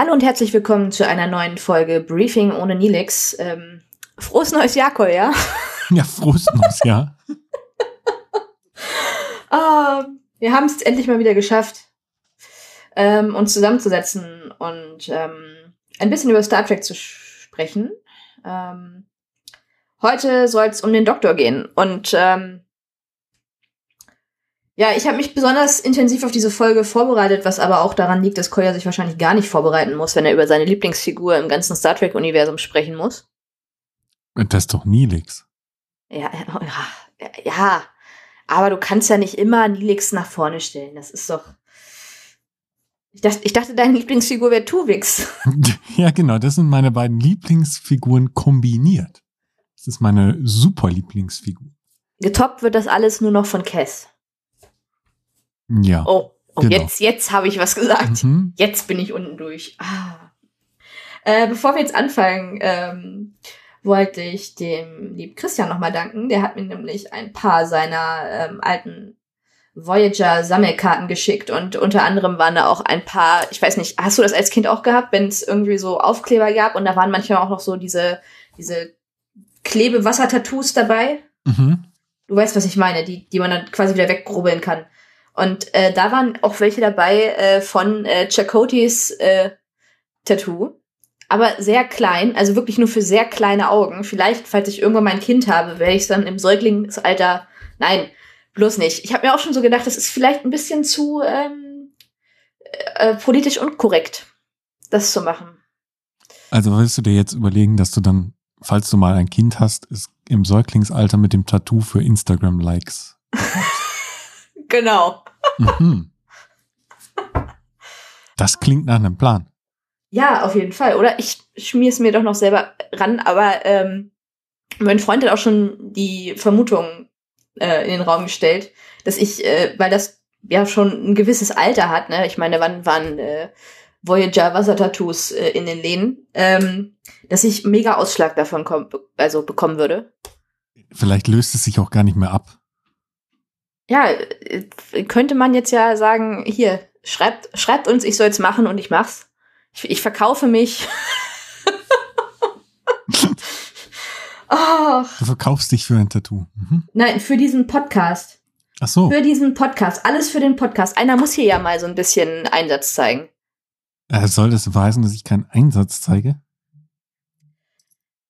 Hallo und herzlich willkommen zu einer neuen Folge Briefing ohne Nilix. Ähm, frohes neues Jahr, Kolja. Ja, frohes neues Jahr. ah, wir haben es endlich mal wieder geschafft, ähm, uns zusammenzusetzen und ähm, ein bisschen über Star Trek zu sprechen. Ähm, heute soll es um den Doktor gehen und ähm, ja, ich habe mich besonders intensiv auf diese Folge vorbereitet, was aber auch daran liegt, dass Koya sich wahrscheinlich gar nicht vorbereiten muss, wenn er über seine Lieblingsfigur im ganzen Star Trek-Universum sprechen muss. Das ist doch Nilix. Ja, ja, ja, aber du kannst ja nicht immer Nilix nach vorne stellen. Das ist doch. Ich dachte, ich dachte deine Lieblingsfigur wäre Tuvix. Ja, genau, das sind meine beiden Lieblingsfiguren kombiniert. Das ist meine super Lieblingsfigur. Getoppt wird das alles nur noch von Cass. Ja. Oh, oh genau. jetzt, jetzt habe ich was gesagt. Mhm. Jetzt bin ich unten durch. Ah. Äh, bevor wir jetzt anfangen, ähm, wollte ich dem lieben Christian nochmal danken. Der hat mir nämlich ein paar seiner ähm, alten Voyager Sammelkarten geschickt und unter anderem waren da auch ein paar, ich weiß nicht, hast du das als Kind auch gehabt, wenn es irgendwie so Aufkleber gab und da waren manchmal auch noch so diese, diese Klebewasser-Tattoos dabei? Mhm. Du weißt, was ich meine, die, die man dann quasi wieder weggrubbeln kann. Und äh, da waren auch welche dabei äh, von äh, Chakotis äh, Tattoo. Aber sehr klein, also wirklich nur für sehr kleine Augen. Vielleicht, falls ich irgendwann mein Kind habe, werde ich es dann im Säuglingsalter. Nein, bloß nicht. Ich habe mir auch schon so gedacht, das ist vielleicht ein bisschen zu ähm, äh, politisch unkorrekt, das zu machen. Also willst du dir jetzt überlegen, dass du dann, falls du mal ein Kind hast, ist im Säuglingsalter mit dem Tattoo für Instagram-Likes. genau. Mhm. Das klingt nach einem Plan. Ja, auf jeden Fall. Oder ich schmier es mir doch noch selber ran, aber ähm, mein Freund hat auch schon die Vermutung äh, in den Raum gestellt, dass ich, äh, weil das ja schon ein gewisses Alter hat, ne? Ich meine, wann waren äh, Voyager Wassertattoos äh, in den Läden, ähm, dass ich mega Ausschlag davon komm, also bekommen würde. Vielleicht löst es sich auch gar nicht mehr ab ja, äh, könnte man jetzt ja sagen, hier, schreibt, schreibt uns, ich soll es machen und ich mach's. Ich, ich verkaufe mich. oh. Du verkaufst dich für ein Tattoo. Mhm. Nein, für diesen Podcast. Ach so. Für diesen Podcast. Alles für den Podcast. Einer muss hier ja mal so ein bisschen Einsatz zeigen. Äh, soll das beweisen, dass ich keinen Einsatz zeige?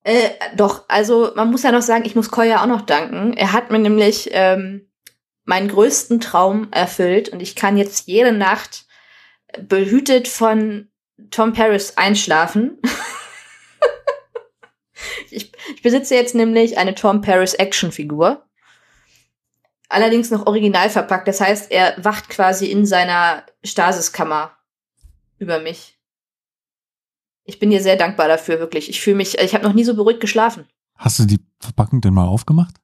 Äh, doch, also man muss ja noch sagen, ich muss Koya auch noch danken. Er hat mir nämlich ähm, meinen größten Traum erfüllt und ich kann jetzt jede Nacht behütet von Tom Paris einschlafen. ich, ich besitze jetzt nämlich eine Tom Paris Actionfigur. Allerdings noch original verpackt. Das heißt, er wacht quasi in seiner Stasiskammer über mich. Ich bin dir sehr dankbar dafür, wirklich. Ich fühle mich, ich habe noch nie so beruhigt geschlafen. Hast du die Verpackung denn mal aufgemacht?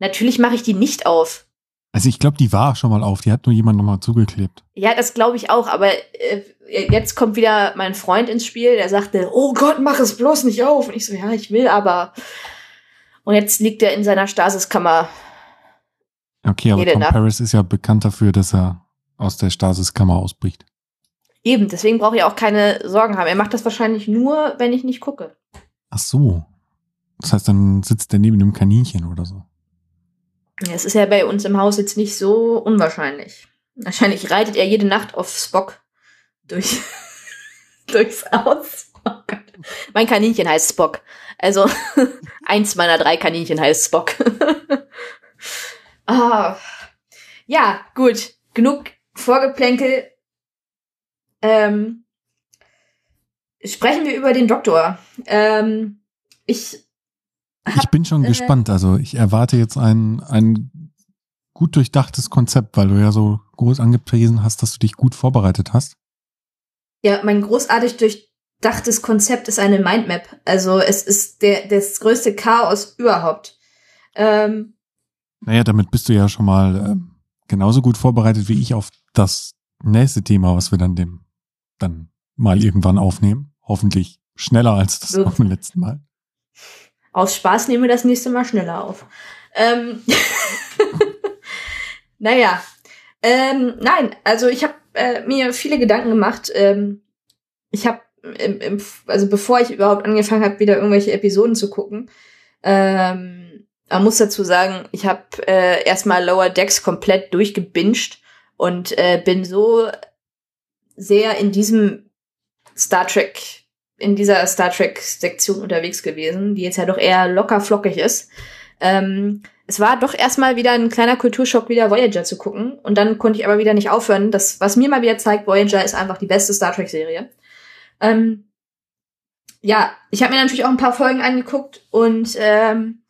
Natürlich mache ich die nicht auf. Also ich glaube, die war schon mal auf, die hat nur jemand nochmal zugeklebt. Ja, das glaube ich auch, aber äh, jetzt kommt wieder mein Freund ins Spiel, der sagte, oh Gott, mach es bloß nicht auf. Und ich so, ja, ich will aber. Und jetzt liegt er in seiner Stasiskammer. Okay, aber Tom Paris ist ja bekannt dafür, dass er aus der Stasiskammer ausbricht. Eben, deswegen brauche ich auch keine Sorgen haben. Er macht das wahrscheinlich nur, wenn ich nicht gucke. Ach so. Das heißt, dann sitzt er neben einem Kaninchen oder so. Das ist ja bei uns im Haus jetzt nicht so unwahrscheinlich. Wahrscheinlich reitet er jede Nacht auf Spock durch, durchs Haus. Oh mein Kaninchen heißt Spock. Also eins meiner drei Kaninchen heißt Spock. ah. Ja, gut. Genug Vorgeplänkel. Ähm, sprechen wir über den Doktor. Ähm, ich ich bin schon äh, gespannt. Also ich erwarte jetzt ein, ein gut durchdachtes Konzept, weil du ja so groß angepriesen hast, dass du dich gut vorbereitet hast. Ja, mein großartig durchdachtes Konzept ist eine Mindmap. Also es ist der, das größte Chaos überhaupt. Ähm, naja, damit bist du ja schon mal äh, genauso gut vorbereitet wie ich auf das nächste Thema, was wir dann dem dann mal irgendwann aufnehmen. Hoffentlich schneller als das beim letzten Mal. Aus Spaß nehmen wir das nächste Mal schneller auf. Ähm naja. Ähm, nein, also ich habe äh, mir viele Gedanken gemacht. Ähm, ich habe also bevor ich überhaupt angefangen habe, wieder irgendwelche Episoden zu gucken. Ähm, man muss dazu sagen, ich habe äh, erstmal Lower Decks komplett durchgebinged und äh, bin so sehr in diesem Star Trek, in dieser Star Trek-Sektion unterwegs gewesen, die jetzt ja doch eher locker flockig ist. Ähm, es war doch erstmal wieder ein kleiner Kulturschock, wieder Voyager zu gucken. Und dann konnte ich aber wieder nicht aufhören. Das, was mir mal wieder zeigt, Voyager ist einfach die beste Star Trek-Serie. Ähm, ja, ich habe mir natürlich auch ein paar Folgen angeguckt und ähm,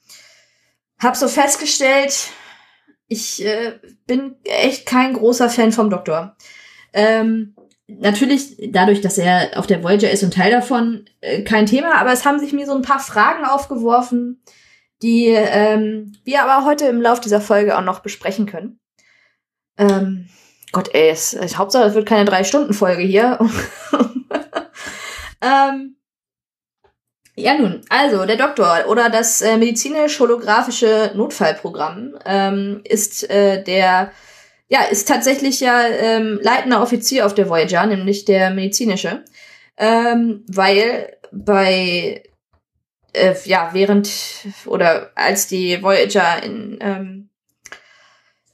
habe so festgestellt, ich äh, bin echt kein großer Fan vom Doktor. Ähm, natürlich dadurch, dass er auf der Voyager ist und Teil davon, äh, kein Thema, aber es haben sich mir so ein paar Fragen aufgeworfen, die ähm, wir aber heute im Laufe dieser Folge auch noch besprechen können. Ähm, Gott, ey, es, es, Hauptsache, es wird keine Drei-Stunden-Folge hier. ähm, ja, nun, also der Doktor oder das äh, medizinisch-holographische Notfallprogramm ähm, ist äh, der, ja, ist tatsächlich ja ähm, leitender Offizier auf der Voyager, nämlich der medizinische, ähm, weil bei äh, ja, während oder als die Voyager in, ähm,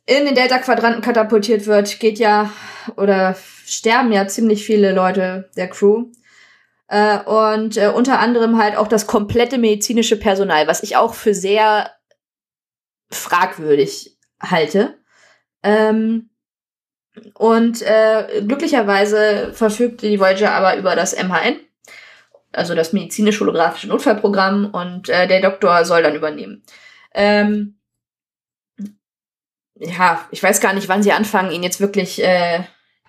in den Delta-Quadranten katapultiert wird, geht ja oder sterben ja ziemlich viele Leute der Crew. Äh, und äh, unter anderem halt auch das komplette medizinische Personal, was ich auch für sehr fragwürdig halte. Ähm, und äh, glücklicherweise verfügt die Voyager aber über das MHN, also das medizinisch-holographische Notfallprogramm, und äh, der Doktor soll dann übernehmen. Ähm, ja, ich weiß gar nicht, wann sie anfangen, ihn jetzt wirklich äh,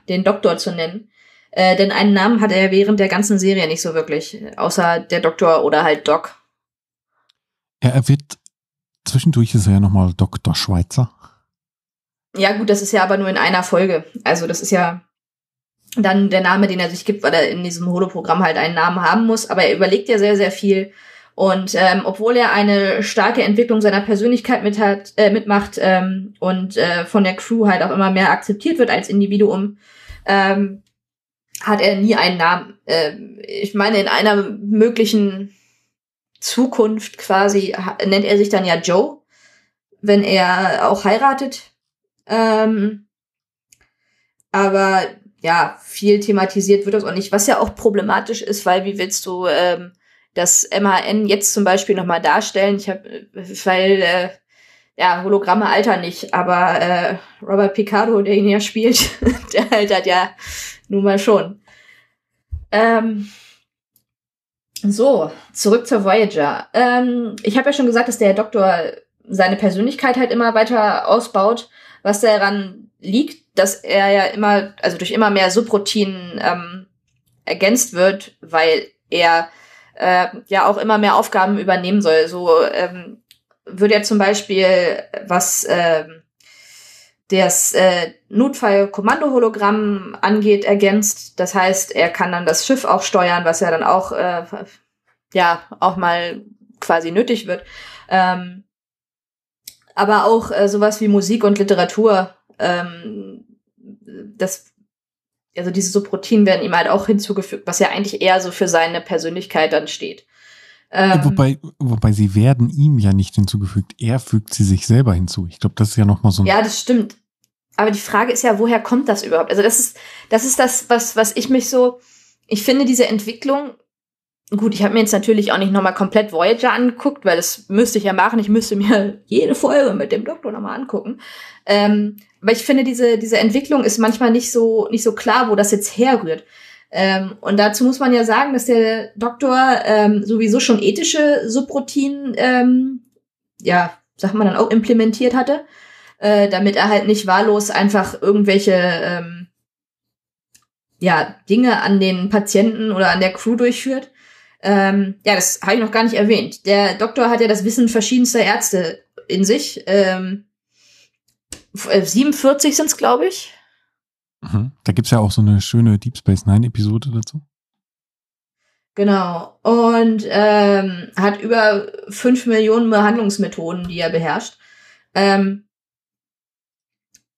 den Doktor zu nennen. Äh, denn einen Namen hat er während der ganzen Serie nicht so wirklich, außer der Doktor oder halt Doc. Ja, er wird zwischendurch ist er ja nochmal Doktor Schweizer. Ja, gut, das ist ja aber nur in einer Folge. Also das ist ja dann der Name, den er sich gibt, weil er in diesem Holoprogramm halt einen Namen haben muss. Aber er überlegt ja sehr, sehr viel. Und ähm, obwohl er eine starke Entwicklung seiner Persönlichkeit mit hat, äh, mitmacht ähm, und äh, von der Crew halt auch immer mehr akzeptiert wird als Individuum, ähm, hat er nie einen Namen. Ähm, ich meine, in einer möglichen Zukunft quasi nennt er sich dann ja Joe, wenn er auch heiratet. Ähm, aber ja, viel thematisiert wird das auch nicht, was ja auch problematisch ist, weil wie willst du ähm, das MHN jetzt zum Beispiel nochmal darstellen? Ich habe, weil äh, ja, Hologramme altern nicht, aber äh, Robert Picardo, der ihn ja spielt, der altert ja nun mal schon. Ähm, so, zurück zur Voyager. Ähm, ich habe ja schon gesagt, dass der Doktor seine Persönlichkeit halt immer weiter ausbaut, was daran liegt, dass er ja immer, also durch immer mehr Subroutinen ähm, ergänzt wird, weil er äh, ja auch immer mehr Aufgaben übernehmen soll. So ähm, würde er zum Beispiel, was ähm, das äh, Notfall-Kommando-Hologramm angeht, ergänzt. Das heißt, er kann dann das Schiff auch steuern, was ja dann auch, äh, ja, auch mal quasi nötig wird. Ähm, aber auch äh, sowas wie Musik und Literatur, ähm, das, also diese Subroutinen werden ihm halt auch hinzugefügt, was ja eigentlich eher so für seine Persönlichkeit dann steht. Ähm, wobei, wobei sie werden ihm ja nicht hinzugefügt. Er fügt sie sich selber hinzu. Ich glaube, das ist ja nochmal so ein. Ja, das stimmt. Aber die Frage ist ja, woher kommt das überhaupt? Also das ist, das ist das, was, was ich mich so, ich finde diese Entwicklung, gut, ich habe mir jetzt natürlich auch nicht nochmal komplett Voyager angeguckt, weil das müsste ich ja machen. Ich müsste mir jede Folge mit dem Doktor nochmal angucken. Ähm, aber ich finde, diese, diese Entwicklung ist manchmal nicht so, nicht so klar, wo das jetzt herrührt. Ähm, und dazu muss man ja sagen, dass der Doktor ähm, sowieso schon ethische Subroutinen, ähm, ja, sagt man dann auch implementiert hatte, äh, damit er halt nicht wahllos einfach irgendwelche ähm, ja, Dinge an den Patienten oder an der Crew durchführt. Ähm, ja, das habe ich noch gar nicht erwähnt. Der Doktor hat ja das Wissen verschiedenster Ärzte in sich. Ähm, 47 sind es, glaube ich. Mhm. Da gibt's ja auch so eine schöne Deep Space Nine-Episode dazu. Genau. Und ähm, hat über fünf Millionen Behandlungsmethoden, die er beherrscht. Ähm,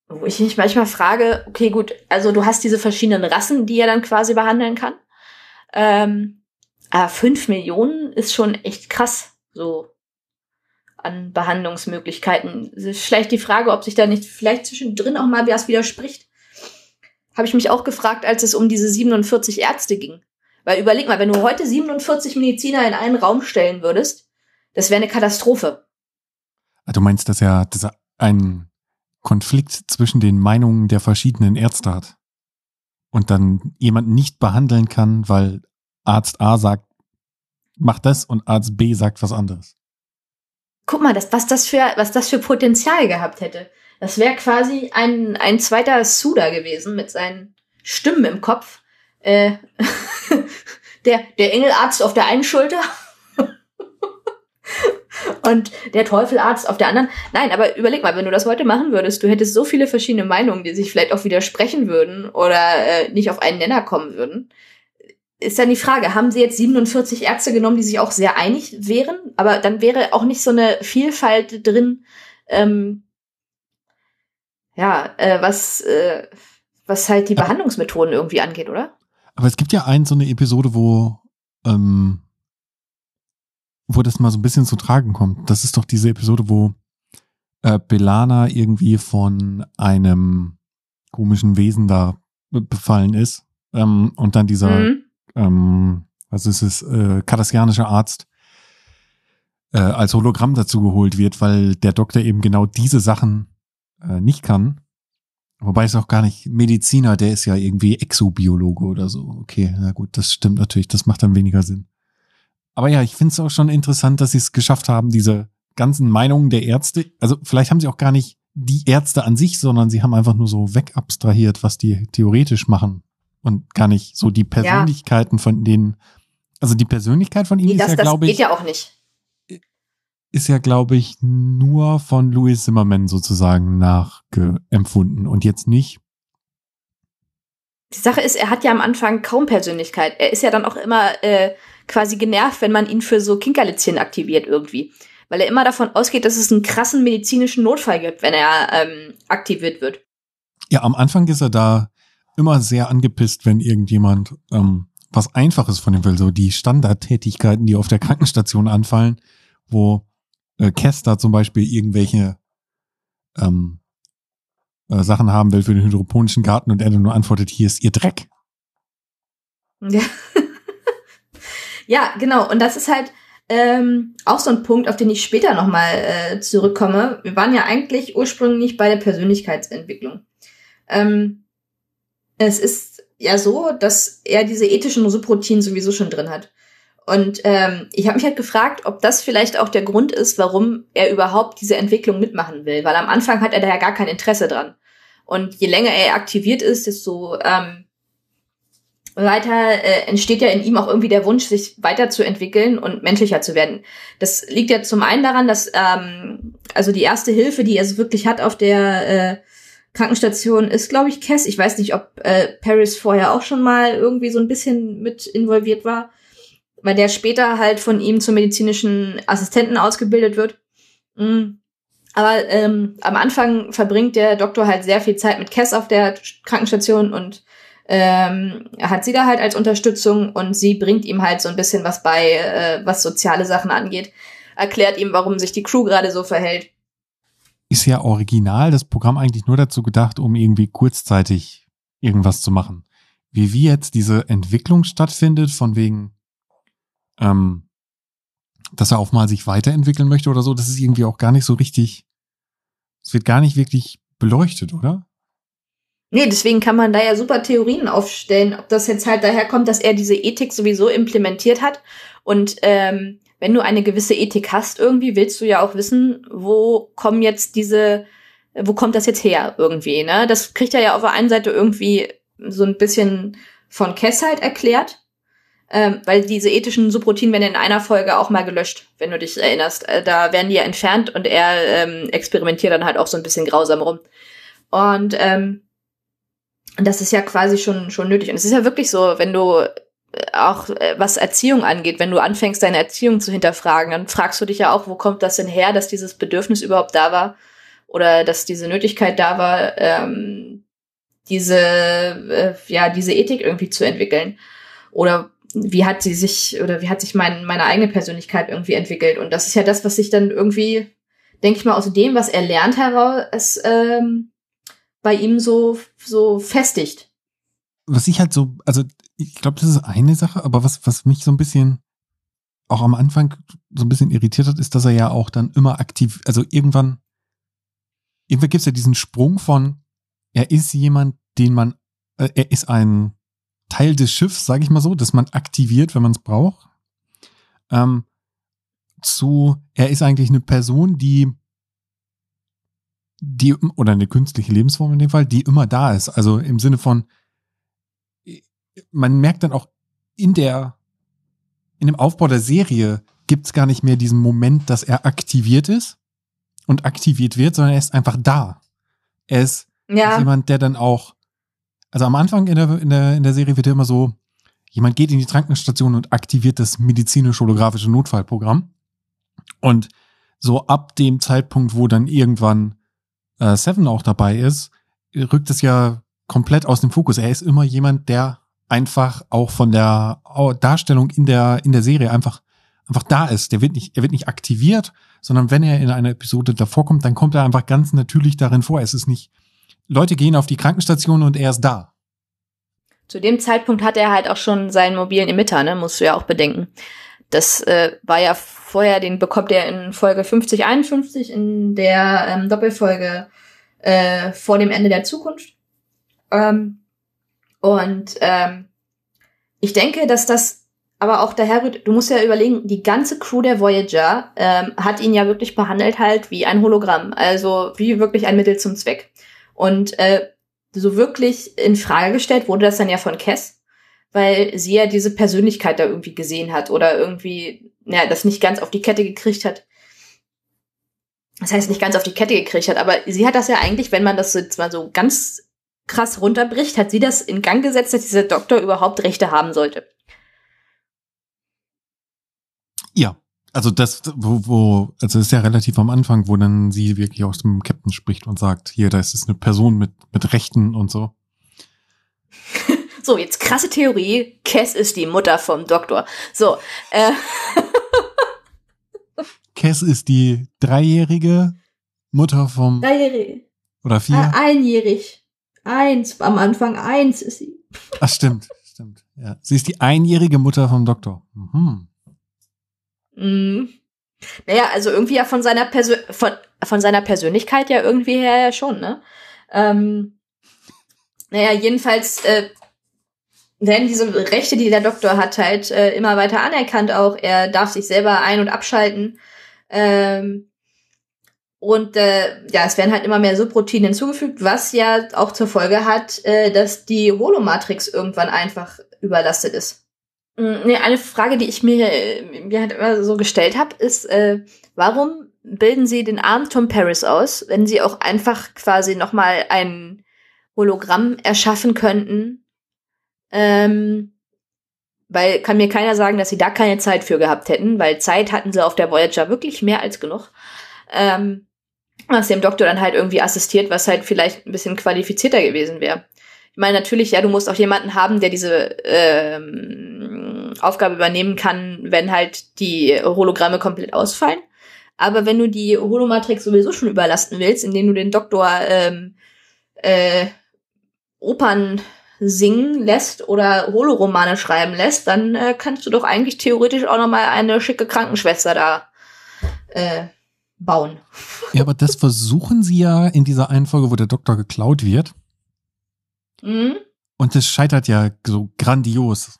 wo ich mich manchmal frage, okay, gut, also du hast diese verschiedenen Rassen, die er dann quasi behandeln kann. Ähm, aber fünf Millionen ist schon echt krass, so an Behandlungsmöglichkeiten. Es ist vielleicht die Frage, ob sich da nicht vielleicht zwischendrin auch mal was widerspricht. Habe ich mich auch gefragt, als es um diese 47 Ärzte ging. Weil überleg mal, wenn du heute 47 Mediziner in einen Raum stellen würdest, das wäre eine Katastrophe. Ah, du meinst, dass er, dass er einen Konflikt zwischen den Meinungen der verschiedenen Ärzte hat und dann jemanden nicht behandeln kann, weil Arzt A sagt, mach das und Arzt B sagt was anderes. Guck mal, das, was, das für, was das für Potenzial gehabt hätte. Das wäre quasi ein, ein zweiter Suda gewesen mit seinen Stimmen im Kopf. Äh, der, der Engelarzt auf der einen Schulter und der Teufelarzt auf der anderen. Nein, aber überleg mal, wenn du das heute machen würdest, du hättest so viele verschiedene Meinungen, die sich vielleicht auch widersprechen würden oder äh, nicht auf einen Nenner kommen würden. Ist dann die Frage, haben sie jetzt 47 Ärzte genommen, die sich auch sehr einig wären? Aber dann wäre auch nicht so eine Vielfalt drin, ähm, ja, äh, was, äh, was halt die Behandlungsmethoden irgendwie angeht, oder? Aber es gibt ja ein, so eine Episode, wo ähm, wo das mal so ein bisschen zu tragen kommt. Das ist doch diese Episode, wo äh, Belana irgendwie von einem komischen Wesen da befallen ist. Ähm, und dann dieser, mhm. Ähm, ist es, äh, kardassianische Arzt äh, als Hologramm dazu geholt wird, weil der Doktor eben genau diese Sachen äh, nicht kann. Wobei es auch gar nicht Mediziner, der ist ja irgendwie Exobiologe oder so. Okay, na gut, das stimmt natürlich, das macht dann weniger Sinn. Aber ja, ich finde es auch schon interessant, dass sie es geschafft haben, diese ganzen Meinungen der Ärzte, also vielleicht haben sie auch gar nicht die Ärzte an sich, sondern sie haben einfach nur so wegabstrahiert, was die theoretisch machen und gar nicht so die Persönlichkeiten ja. von denen, also die Persönlichkeit von ihm nee, ist das, ja, glaube ich. Das geht ja auch nicht. Ist ja, glaube ich, nur von Louis Zimmerman sozusagen nachempfunden und jetzt nicht. Die Sache ist, er hat ja am Anfang kaum Persönlichkeit. Er ist ja dann auch immer äh, quasi genervt, wenn man ihn für so Kinkerlitzchen aktiviert irgendwie. Weil er immer davon ausgeht, dass es einen krassen medizinischen Notfall gibt, wenn er ähm, aktiviert wird. Ja, am Anfang ist er da immer sehr angepisst, wenn irgendjemand ähm, was Einfaches von ihm will. So die Standardtätigkeiten, die auf der Krankenstation anfallen, wo äh, Kester zum Beispiel irgendwelche ähm, äh, Sachen haben will für den hydroponischen Garten und er nur antwortet, hier ist ihr Dreck. Ja. Ja, genau. Und das ist halt ähm, auch so ein Punkt, auf den ich später nochmal äh, zurückkomme. Wir waren ja eigentlich ursprünglich bei der Persönlichkeitsentwicklung. Ähm, es ist ja so, dass er diese ethischen Subroutinen sowieso schon drin hat. Und ähm, ich habe mich halt gefragt, ob das vielleicht auch der Grund ist, warum er überhaupt diese Entwicklung mitmachen will. Weil am Anfang hat er da ja gar kein Interesse dran. Und je länger er aktiviert ist, desto ähm, weiter äh, entsteht ja in ihm auch irgendwie der Wunsch, sich weiterzuentwickeln und menschlicher zu werden. Das liegt ja zum einen daran, dass ähm, also die erste Hilfe, die er so wirklich hat auf der äh, Krankenstation, ist, glaube ich, Cass. Ich weiß nicht, ob äh, Paris vorher auch schon mal irgendwie so ein bisschen mit involviert war, weil der später halt von ihm zum medizinischen Assistenten ausgebildet wird. Mhm. Aber ähm, am Anfang verbringt der Doktor halt sehr viel Zeit mit Cass auf der Krankenstation und ähm, hat sie da halt als Unterstützung und sie bringt ihm halt so ein bisschen was bei, äh, was soziale Sachen angeht. Erklärt ihm, warum sich die Crew gerade so verhält. Ist ja original das Programm eigentlich nur dazu gedacht, um irgendwie kurzzeitig irgendwas zu machen. Wie wie jetzt diese Entwicklung stattfindet, von wegen, ähm, dass er auch mal sich weiterentwickeln möchte oder so, das ist irgendwie auch gar nicht so richtig, es wird gar nicht wirklich beleuchtet, oder? Nee, deswegen kann man da ja super Theorien aufstellen, ob das jetzt halt daher kommt, dass er diese Ethik sowieso implementiert hat. Und ähm, wenn du eine gewisse Ethik hast irgendwie, willst du ja auch wissen, wo kommen jetzt diese, wo kommt das jetzt her irgendwie, ne? Das kriegt er ja auf der einen Seite irgendwie so ein bisschen von Kess halt erklärt, ähm, weil diese ethischen Subroutinen werden in einer Folge auch mal gelöscht, wenn du dich erinnerst. Äh, da werden die ja entfernt und er ähm, experimentiert dann halt auch so ein bisschen grausam rum. Und ähm, das ist ja quasi schon, schon nötig. Und es ist ja wirklich so, wenn du auch äh, was Erziehung angeht, wenn du anfängst, deine Erziehung zu hinterfragen, dann fragst du dich ja auch, wo kommt das denn her, dass dieses Bedürfnis überhaupt da war oder dass diese Nötigkeit da war, ähm, diese, äh, ja, diese Ethik irgendwie zu entwickeln. Oder wie hat sie sich oder wie hat sich mein, meine eigene Persönlichkeit irgendwie entwickelt. Und das ist ja das, was sich dann irgendwie, denke ich mal, aus dem, was er lernt, heraus ähm, bei ihm so, so festigt. Was ich halt so, also ich glaube, das ist eine Sache, aber was, was mich so ein bisschen auch am Anfang so ein bisschen irritiert hat, ist, dass er ja auch dann immer aktiv, also irgendwann, irgendwann gibt es ja diesen Sprung von, er ist jemand, den man, äh, er ist ein Teil des Schiffs, sage ich mal so, das man aktiviert, wenn man es braucht, ähm, zu, er ist eigentlich eine Person, die, die, oder eine künstliche Lebensform in dem Fall, die immer da ist. Also im Sinne von, man merkt dann auch in der, in dem Aufbau der Serie gibt es gar nicht mehr diesen Moment, dass er aktiviert ist und aktiviert wird, sondern er ist einfach da. Er ist, ja. ist jemand, der dann auch also am Anfang in der, in der, in der Serie wird ja immer so, jemand geht in die Krankenstation und aktiviert das medizinisch-holographische Notfallprogramm. Und so ab dem Zeitpunkt, wo dann irgendwann äh, Seven auch dabei ist, rückt es ja komplett aus dem Fokus. Er ist immer jemand, der einfach auch von der Darstellung in der, in der Serie einfach, einfach da ist. Der wird nicht, er wird nicht aktiviert, sondern wenn er in einer Episode davor kommt, dann kommt er einfach ganz natürlich darin vor. Es ist nicht, Leute gehen auf die Krankenstation und er ist da. Zu dem Zeitpunkt hat er halt auch schon seinen mobilen Emitter, ne? Musst du ja auch bedenken. Das äh, war ja vorher, den bekommt er in Folge 50, 51 in der ähm, Doppelfolge äh, vor dem Ende der Zukunft. Ähm, und ähm, ich denke, dass das aber auch daher rührt, du musst ja überlegen, die ganze Crew der Voyager ähm, hat ihn ja wirklich behandelt halt wie ein Hologramm, also wie wirklich ein Mittel zum Zweck. Und äh, so wirklich in Frage gestellt wurde das dann ja von Kess, weil sie ja diese Persönlichkeit da irgendwie gesehen hat oder irgendwie, naja, das nicht ganz auf die Kette gekriegt hat. Das heißt, nicht ganz auf die Kette gekriegt hat, aber sie hat das ja eigentlich, wenn man das jetzt mal so ganz krass runterbricht, hat sie das in Gang gesetzt, dass dieser Doktor überhaupt Rechte haben sollte. Ja, also das, wo, wo, also ist ja relativ am Anfang, wo dann sie wirklich aus dem Captain spricht und sagt, hier, da ist es eine Person mit, mit Rechten und so. so, jetzt krasse Theorie. Cass ist die Mutter vom Doktor. So, äh. Cass ist die dreijährige Mutter vom. Dreijährige. Oder vier? Äh, einjährig. Eins, am Anfang eins ist sie. Ach, stimmt, stimmt. Ja. Sie ist die einjährige Mutter vom Doktor. Mhm. Mhm. Naja, also irgendwie ja von seiner Persön von, von seiner Persönlichkeit ja irgendwie her ja schon, ne? Ähm, naja, jedenfalls äh, werden diese Rechte, die der Doktor hat, halt äh, immer weiter anerkannt auch. Er darf sich selber ein- und abschalten. Ähm, und äh, ja, es werden halt immer mehr Subroutinen hinzugefügt, was ja auch zur Folge hat, äh, dass die Holomatrix irgendwann einfach überlastet ist. Mm, nee, eine Frage, die ich mir, mir halt immer so gestellt habe, ist, äh, warum bilden Sie den armen Tom Paris aus, wenn Sie auch einfach quasi nochmal ein Hologramm erschaffen könnten? Ähm, weil kann mir keiner sagen, dass sie da keine Zeit für gehabt hätten, weil Zeit hatten sie auf der Voyager wirklich mehr als genug. Ähm, was dem Doktor dann halt irgendwie assistiert, was halt vielleicht ein bisschen qualifizierter gewesen wäre. Ich meine, natürlich, ja, du musst auch jemanden haben, der diese ähm, Aufgabe übernehmen kann, wenn halt die Hologramme komplett ausfallen. Aber wenn du die Holomatrix sowieso schon überlasten willst, indem du den Doktor ähm, äh, Opern singen lässt oder Holoromane schreiben lässt, dann äh, kannst du doch eigentlich theoretisch auch noch mal eine schicke Krankenschwester da äh, bauen. Ja, aber das versuchen sie ja in dieser einen Folge, wo der Doktor geklaut wird. Mhm. Und das scheitert ja so grandios.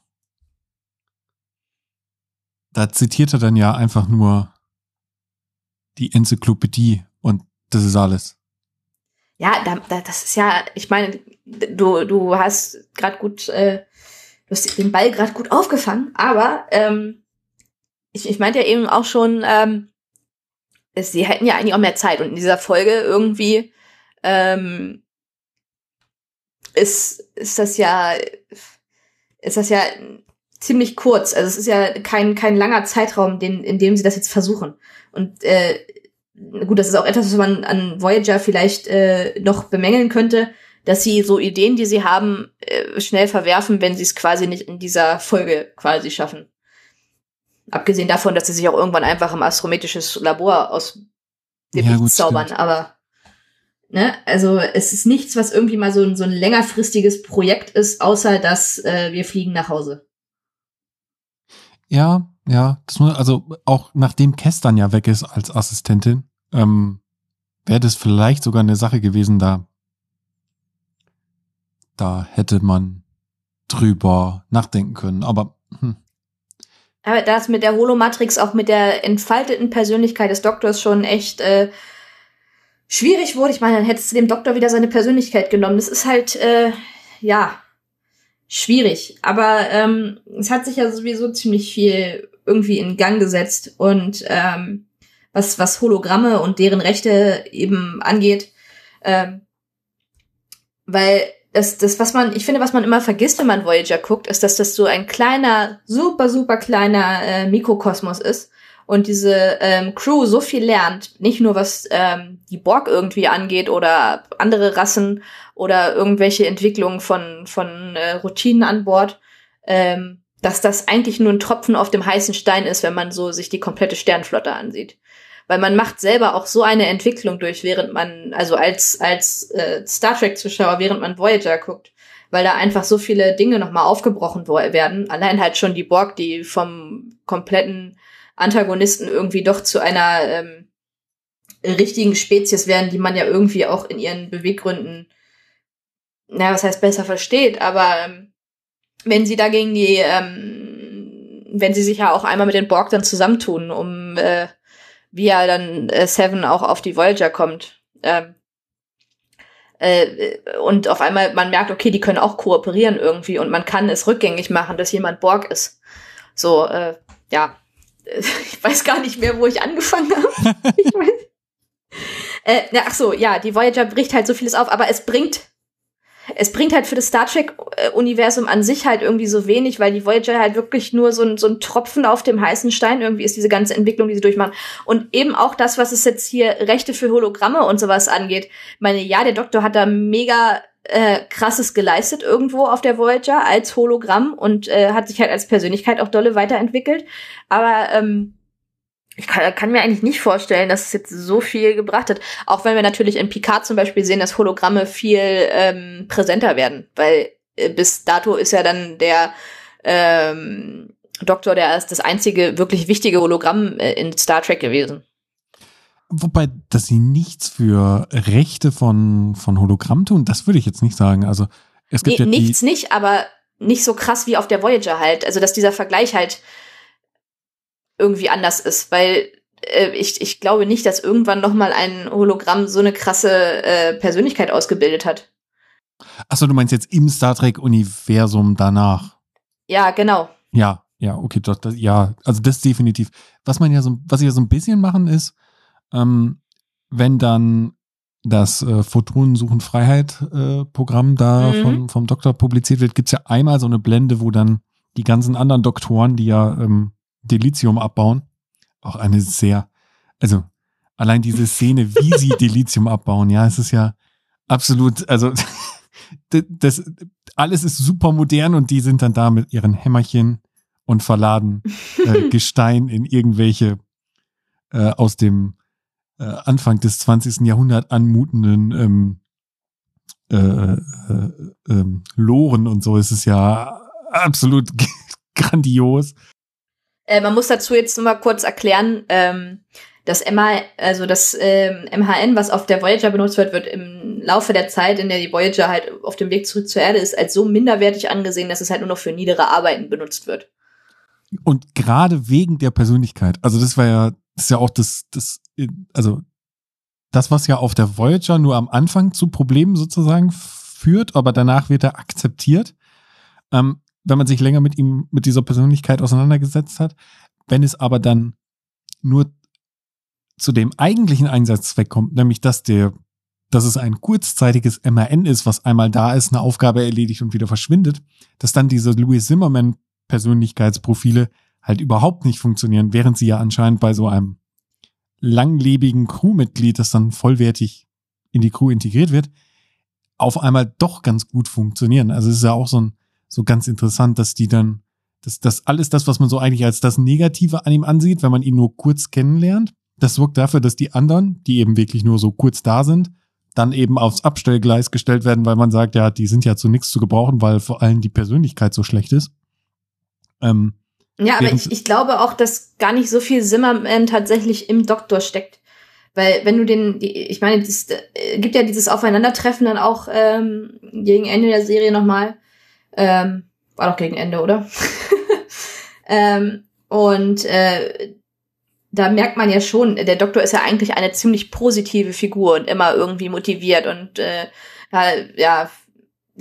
Da zitiert er dann ja einfach nur die Enzyklopädie und das ist alles. Ja, da, da, das ist ja, ich meine, du, du hast gerade gut, äh, du hast den Ball gerade gut aufgefangen, aber ähm, ich, ich meinte ja eben auch schon, ähm, sie hätten ja eigentlich auch mehr Zeit und in dieser Folge irgendwie ähm, ist, ist das ja, ist das ja ziemlich kurz. Also es ist ja kein, kein langer Zeitraum, den, in dem sie das jetzt versuchen. Und äh, gut, das ist auch etwas, was man an Voyager vielleicht äh, noch bemängeln könnte. dass sie so Ideen, die sie haben, äh, schnell verwerfen, wenn sie es quasi nicht in dieser Folge quasi schaffen. Abgesehen davon, dass sie sich auch irgendwann einfach im astrometrisches Labor aus dem ja, Nichts zaubern, stimmt. aber ne, also es ist nichts, was irgendwie mal so ein, so ein längerfristiges Projekt ist, außer dass äh, wir fliegen nach Hause. Ja, ja, das muss, also auch nachdem Kess dann ja weg ist als Assistentin, ähm, wäre das vielleicht sogar eine Sache gewesen, da da hätte man drüber nachdenken können. Aber. Aber das mit der Holomatrix, auch mit der entfalteten Persönlichkeit des Doktors schon echt äh, schwierig wurde. Ich meine, dann hättest du dem Doktor wieder seine Persönlichkeit genommen. Das ist halt, äh, ja, schwierig. Aber ähm, es hat sich ja sowieso ziemlich viel irgendwie in Gang gesetzt. Und ähm, was, was Hologramme und deren Rechte eben angeht, ähm, weil das, das, was man, ich finde, was man immer vergisst, wenn man Voyager guckt, ist, dass das so ein kleiner, super, super kleiner äh, Mikrokosmos ist und diese ähm, Crew so viel lernt, nicht nur was ähm, die Borg irgendwie angeht oder andere Rassen oder irgendwelche Entwicklungen von, von äh, Routinen an Bord, ähm, dass das eigentlich nur ein Tropfen auf dem heißen Stein ist, wenn man so sich die komplette Sternflotte ansieht weil man macht selber auch so eine Entwicklung durch, während man, also als, als äh, Star Trek-Zuschauer, während man Voyager guckt, weil da einfach so viele Dinge nochmal aufgebrochen werden. Allein halt schon die Borg, die vom kompletten Antagonisten irgendwie doch zu einer ähm, richtigen Spezies werden, die man ja irgendwie auch in ihren Beweggründen, naja, was heißt besser versteht, aber ähm, wenn sie da gegen die, ähm, wenn sie sich ja auch einmal mit den Borg dann zusammentun, um äh, wie ja dann äh, Seven auch auf die Voyager kommt. Ähm, äh, und auf einmal man merkt, okay, die können auch kooperieren irgendwie und man kann es rückgängig machen, dass jemand Borg ist. So, äh, ja, ich weiß gar nicht mehr, wo ich angefangen habe. ich weiß. Äh, ach so, ja, die Voyager bricht halt so vieles auf, aber es bringt es bringt halt für das Star Trek-Universum an sich halt irgendwie so wenig, weil die Voyager halt wirklich nur so ein, so ein Tropfen auf dem heißen Stein irgendwie ist, diese ganze Entwicklung, die sie durchmachen. Und eben auch das, was es jetzt hier Rechte für Hologramme und sowas angeht. Ich meine, ja, der Doktor hat da mega äh, krasses geleistet irgendwo auf der Voyager als Hologramm und äh, hat sich halt als Persönlichkeit auch dolle weiterentwickelt. Aber ähm, ich kann, kann, mir eigentlich nicht vorstellen, dass es jetzt so viel gebracht hat. Auch wenn wir natürlich in Picard zum Beispiel sehen, dass Hologramme viel ähm, präsenter werden. Weil äh, bis dato ist ja dann der ähm, Doktor der ist das einzige wirklich wichtige Hologramm äh, in Star Trek gewesen. Wobei, dass sie nichts für Rechte von, von Hologramm tun, das würde ich jetzt nicht sagen. Also es gibt nee, ja nichts nicht, aber nicht so krass wie auf der Voyager halt. Also dass dieser Vergleich halt irgendwie anders ist, weil äh, ich, ich glaube nicht, dass irgendwann noch mal ein Hologramm so eine krasse äh, Persönlichkeit ausgebildet hat. Achso, du meinst jetzt im Star Trek-Universum danach? Ja, genau. Ja, ja, okay, das, das, ja, also das definitiv. Was man ja so, was sie ja so ein bisschen machen ist, ähm, wenn dann das äh, Photonen suchen Freiheit äh, Programm da mhm. vom, vom Doktor publiziert wird, gibt's ja einmal so eine Blende, wo dann die ganzen anderen Doktoren, die ja ähm, Delizium abbauen. Auch eine sehr, also allein diese Szene, wie sie Delizium abbauen, ja, es ist ja absolut, also das, alles ist super modern und die sind dann da mit ihren Hämmerchen und verladen äh, Gestein in irgendwelche äh, aus dem äh, Anfang des 20. Jahrhunderts anmutenden ähm, äh, äh, äh, Loren und so. Es ist ja absolut grandios. Äh, man muss dazu jetzt nur mal kurz erklären, ähm, das MH, also das ähm, MHN, was auf der Voyager benutzt wird, wird im Laufe der Zeit, in der die Voyager halt auf dem Weg zurück zur Erde ist, als so minderwertig angesehen, dass es halt nur noch für niedere Arbeiten benutzt wird. Und gerade wegen der Persönlichkeit, also das war ja, das ist ja auch das, das, also das, was ja auf der Voyager nur am Anfang zu Problemen sozusagen führt, aber danach wird er akzeptiert. Ähm, wenn man sich länger mit ihm, mit dieser Persönlichkeit auseinandergesetzt hat. Wenn es aber dann nur zu dem eigentlichen Einsatzzweck kommt, nämlich dass der, dass es ein kurzzeitiges MRN ist, was einmal da ist, eine Aufgabe erledigt und wieder verschwindet, dass dann diese Louis Zimmerman Persönlichkeitsprofile halt überhaupt nicht funktionieren, während sie ja anscheinend bei so einem langlebigen Crewmitglied, das dann vollwertig in die Crew integriert wird, auf einmal doch ganz gut funktionieren. Also es ist ja auch so ein, so ganz interessant, dass die dann, dass das alles das, was man so eigentlich als das Negative an ihm ansieht, wenn man ihn nur kurz kennenlernt, das sorgt dafür, dass die anderen, die eben wirklich nur so kurz da sind, dann eben aufs Abstellgleis gestellt werden, weil man sagt, ja, die sind ja zu nichts zu gebrauchen, weil vor allem die Persönlichkeit so schlecht ist. Ähm, ja, aber ich, ich glaube auch, dass gar nicht so viel Zimmerman tatsächlich im Doktor steckt. Weil wenn du den, die, ich meine, es äh, gibt ja dieses Aufeinandertreffen dann auch ähm, gegen Ende der Serie nochmal. Ähm, war doch gegen Ende, oder? ähm, und äh, da merkt man ja schon, der Doktor ist ja eigentlich eine ziemlich positive Figur und immer irgendwie motiviert und äh, ja,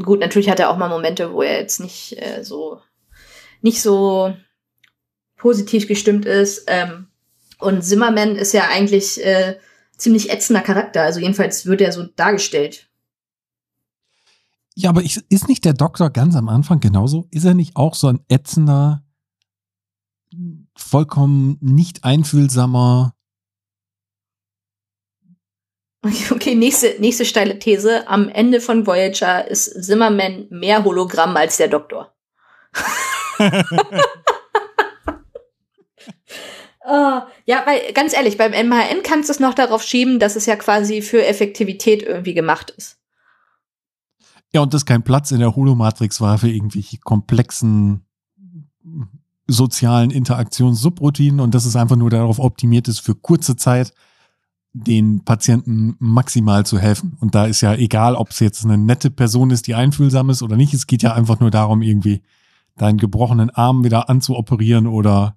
gut, natürlich hat er auch mal Momente, wo er jetzt nicht äh, so nicht so positiv gestimmt ist. Ähm, und Zimmerman ist ja eigentlich äh, ziemlich ätzender Charakter, also jedenfalls wird er so dargestellt. Ja, aber ich, ist nicht der Doktor ganz am Anfang genauso? Ist er nicht auch so ein ätzender, vollkommen nicht einfühlsamer. Okay, nächste, nächste steile These. Am Ende von Voyager ist Zimmerman mehr Hologramm als der Doktor. Uh, ja, weil ganz ehrlich, beim MHN kannst du es noch darauf schieben, dass es ja quasi für Effektivität irgendwie gemacht ist. Ja, und dass kein Platz in der Holomatrix war für irgendwelche komplexen sozialen Interaktionssubroutinen und dass es einfach nur darauf optimiert ist, für kurze Zeit den Patienten maximal zu helfen. Und da ist ja egal, ob es jetzt eine nette Person ist, die einfühlsam ist oder nicht. Es geht ja einfach nur darum, irgendwie deinen gebrochenen Arm wieder anzuoperieren oder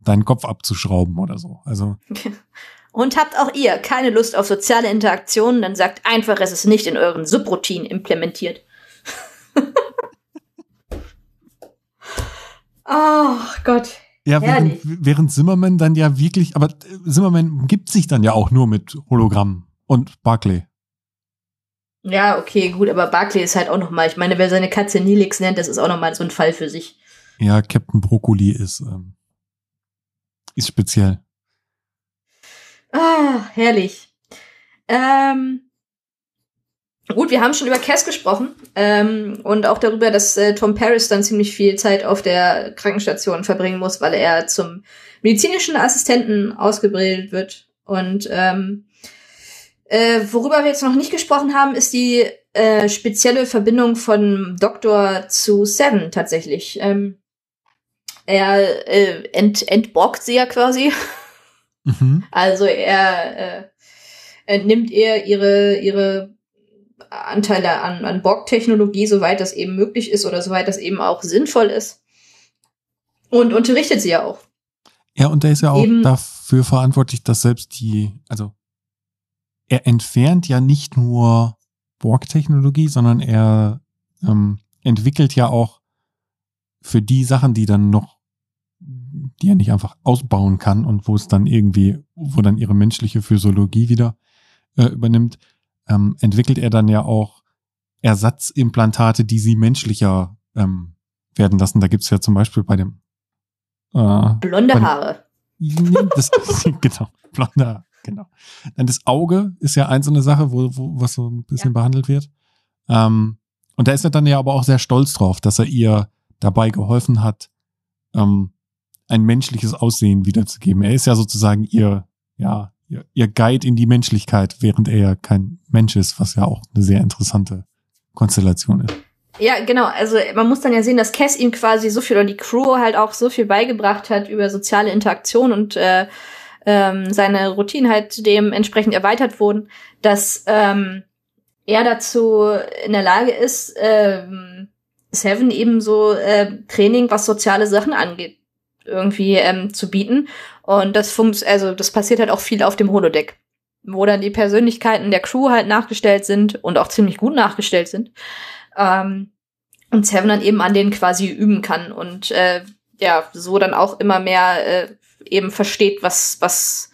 deinen Kopf abzuschrauben oder so. Also. Und habt auch ihr keine Lust auf soziale Interaktionen, dann sagt einfach, es ist nicht in euren Subroutinen implementiert. Oh Gott. Ja, während, während Zimmerman dann ja wirklich, aber Zimmerman gibt sich dann ja auch nur mit Hologramm und Barclay. Ja, okay, gut, aber Barclay ist halt auch noch mal, ich meine, wer seine Katze Nilix nennt, das ist auch noch mal so ein Fall für sich. Ja, Captain Brokkoli ist, ähm, ist speziell. Ah, herrlich. Ähm, Gut, wir haben schon über Cass gesprochen ähm, und auch darüber, dass äh, Tom Paris dann ziemlich viel Zeit auf der Krankenstation verbringen muss, weil er zum medizinischen Assistenten ausgebildet wird. Und ähm, äh, worüber wir jetzt noch nicht gesprochen haben, ist die äh, spezielle Verbindung von Doktor zu Seven tatsächlich. Ähm, er äh, ent, entborgt sie ja quasi. Mhm. Also er äh, entnimmt ihr ihre ihre Anteile an, an Borg-Technologie, soweit das eben möglich ist oder soweit das eben auch sinnvoll ist. Und unterrichtet sie ja auch. Ja, und er ist ja auch eben, dafür verantwortlich, dass selbst die, also er entfernt ja nicht nur Borg-Technologie, sondern er ähm, entwickelt ja auch für die Sachen, die dann noch, die er nicht einfach ausbauen kann und wo es dann irgendwie, wo dann ihre menschliche Physiologie wieder äh, übernimmt, ähm, entwickelt er dann ja auch Ersatzimplantate, die sie menschlicher ähm, werden lassen. Da gibt's ja zum Beispiel bei dem äh, Blonde Haare. Das, genau, blonde Haare, genau. Dann das Auge ist ja eins so eine Sache, wo, wo was so ein bisschen ja. behandelt wird. Ähm, und da ist er dann ja aber auch sehr stolz drauf, dass er ihr dabei geholfen hat, ähm, ein menschliches Aussehen wiederzugeben. Er ist ja sozusagen ihr, ja, ihr, ihr Guide in die Menschlichkeit, während er ja kein Mensch ist, was ja auch eine sehr interessante Konstellation ist. Ja, genau. Also man muss dann ja sehen, dass Cass ihm quasi so viel oder die Crew halt auch so viel beigebracht hat über soziale Interaktion und äh, ähm, seine Routinen halt dementsprechend erweitert wurden, dass ähm, er dazu in der Lage ist, ähm, Seven eben so äh, Training, was soziale Sachen angeht, irgendwie ähm, zu bieten. Und das funkt, also das passiert halt auch viel auf dem Holodeck, wo dann die Persönlichkeiten der Crew halt nachgestellt sind und auch ziemlich gut nachgestellt sind. Ähm, und Seven dann eben an denen quasi üben kann und äh, ja, so dann auch immer mehr äh, eben versteht, was, was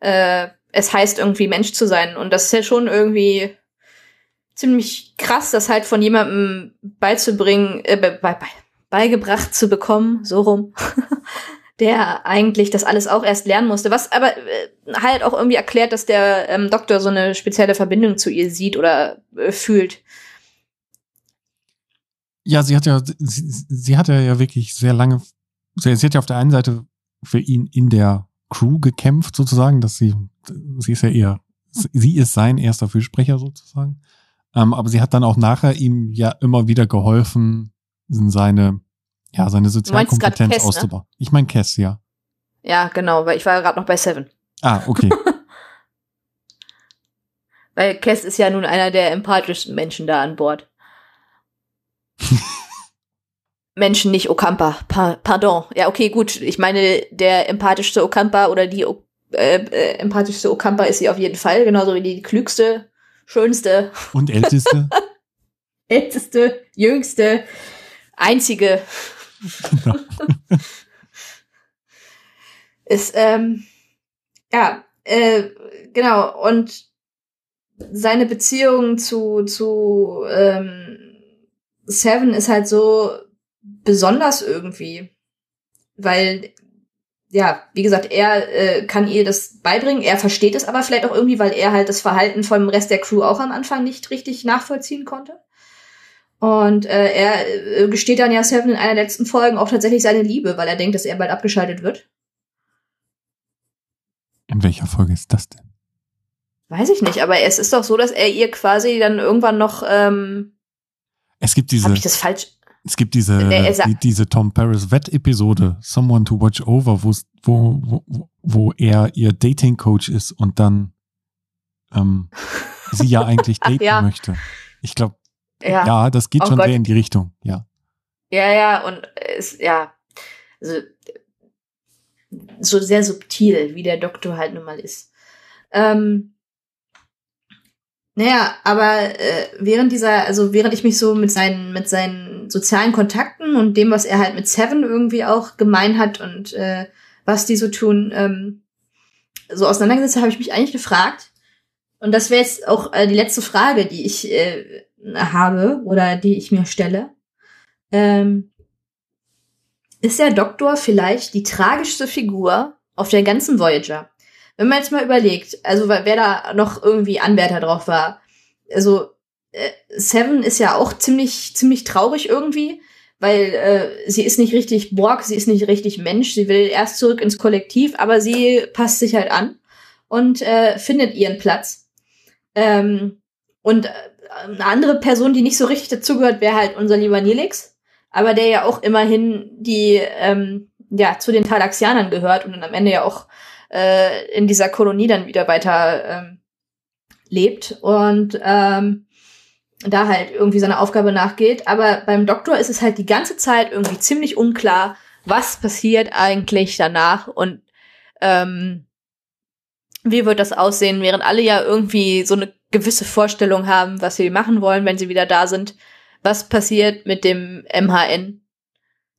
äh, es heißt, irgendwie Mensch zu sein. Und das ist ja schon irgendwie ziemlich krass, das halt von jemandem beizubringen, äh, be be beigebracht zu bekommen, so rum, der eigentlich das alles auch erst lernen musste. Was aber äh, halt auch irgendwie erklärt, dass der ähm, Doktor so eine spezielle Verbindung zu ihr sieht oder äh, fühlt. Ja, sie hat ja, sie, sie hat ja wirklich sehr lange, sie, sie hat ja auf der einen Seite für ihn in der Crew gekämpft, sozusagen, dass sie, sie ist ja eher, sie ist sein erster Fürsprecher sozusagen. Ähm, aber sie hat dann auch nachher ihm ja immer wieder geholfen, seine, ja, seine Sozialkompetenz Cass, ne? auszubauen. Ne? Ich meine Cass, ja. Ja, genau, weil ich war ja gerade noch bei Seven. Ah, okay. weil Cass ist ja nun einer der empathischsten Menschen da an Bord. Menschen, nicht Okampa. Pa pardon. Ja, okay, gut. Ich meine, der empathischste Okampa oder die o äh, äh, empathischste Okampa ist sie auf jeden Fall, genauso wie die klügste, schönste. Und älteste. älteste, jüngste, einzige. Ist, ähm, ja, äh, genau. Und seine Beziehung zu, zu ähm, Seven ist halt so besonders irgendwie. Weil, ja, wie gesagt, er äh, kann ihr das beibringen, er versteht es aber vielleicht auch irgendwie, weil er halt das Verhalten vom Rest der Crew auch am Anfang nicht richtig nachvollziehen konnte. Und äh, er äh, gesteht dann ja Seven in einer der letzten Folgen auch tatsächlich seine Liebe, weil er denkt, dass er bald abgeschaltet wird. In welcher Folge ist das denn? Weiß ich nicht, aber es ist doch so, dass er ihr quasi dann irgendwann noch. Ähm, es gibt diese. Hab ich das falsch? Es gibt diese, die, diese Tom Paris Wett-Episode, Someone to Watch Over, wo, wo, wo er ihr Dating-Coach ist und dann ähm, sie ja eigentlich daten ja. möchte. Ich glaube, ja. ja. das geht oh schon Gott. sehr in die Richtung, ja. Ja, ja, und es, ja, also, so sehr subtil, wie der Doktor halt nun mal ist. Ähm, naja, aber äh, während dieser, also während ich mich so mit seinen, mit seinen sozialen Kontakten und dem, was er halt mit Seven irgendwie auch gemein hat und äh, was die so tun, ähm, so auseinandergesetzt habe ich mich eigentlich gefragt. Und das wäre jetzt auch äh, die letzte Frage, die ich äh, habe oder die ich mir stelle. Ähm, ist der Doktor vielleicht die tragischste Figur auf der ganzen Voyager? Wenn man jetzt mal überlegt, also wer da noch irgendwie Anwärter drauf war, also äh, Seven ist ja auch ziemlich, ziemlich traurig irgendwie, weil äh, sie ist nicht richtig Borg, sie ist nicht richtig Mensch, sie will erst zurück ins Kollektiv, aber sie passt sich halt an und äh, findet ihren Platz. Ähm, und äh, eine andere Person, die nicht so richtig dazugehört, wäre halt unser lieber Nelix, aber der ja auch immerhin die ähm, ja zu den Talaxianern gehört und dann am Ende ja auch äh, in dieser Kolonie dann wieder weiter ähm, lebt. Und ähm, da halt irgendwie seine Aufgabe nachgeht. Aber beim Doktor ist es halt die ganze Zeit irgendwie ziemlich unklar, was passiert eigentlich danach. Und ähm, wie wird das aussehen, während alle ja irgendwie so eine gewisse Vorstellung haben, was sie machen wollen, wenn sie wieder da sind. Was passiert mit dem MHN?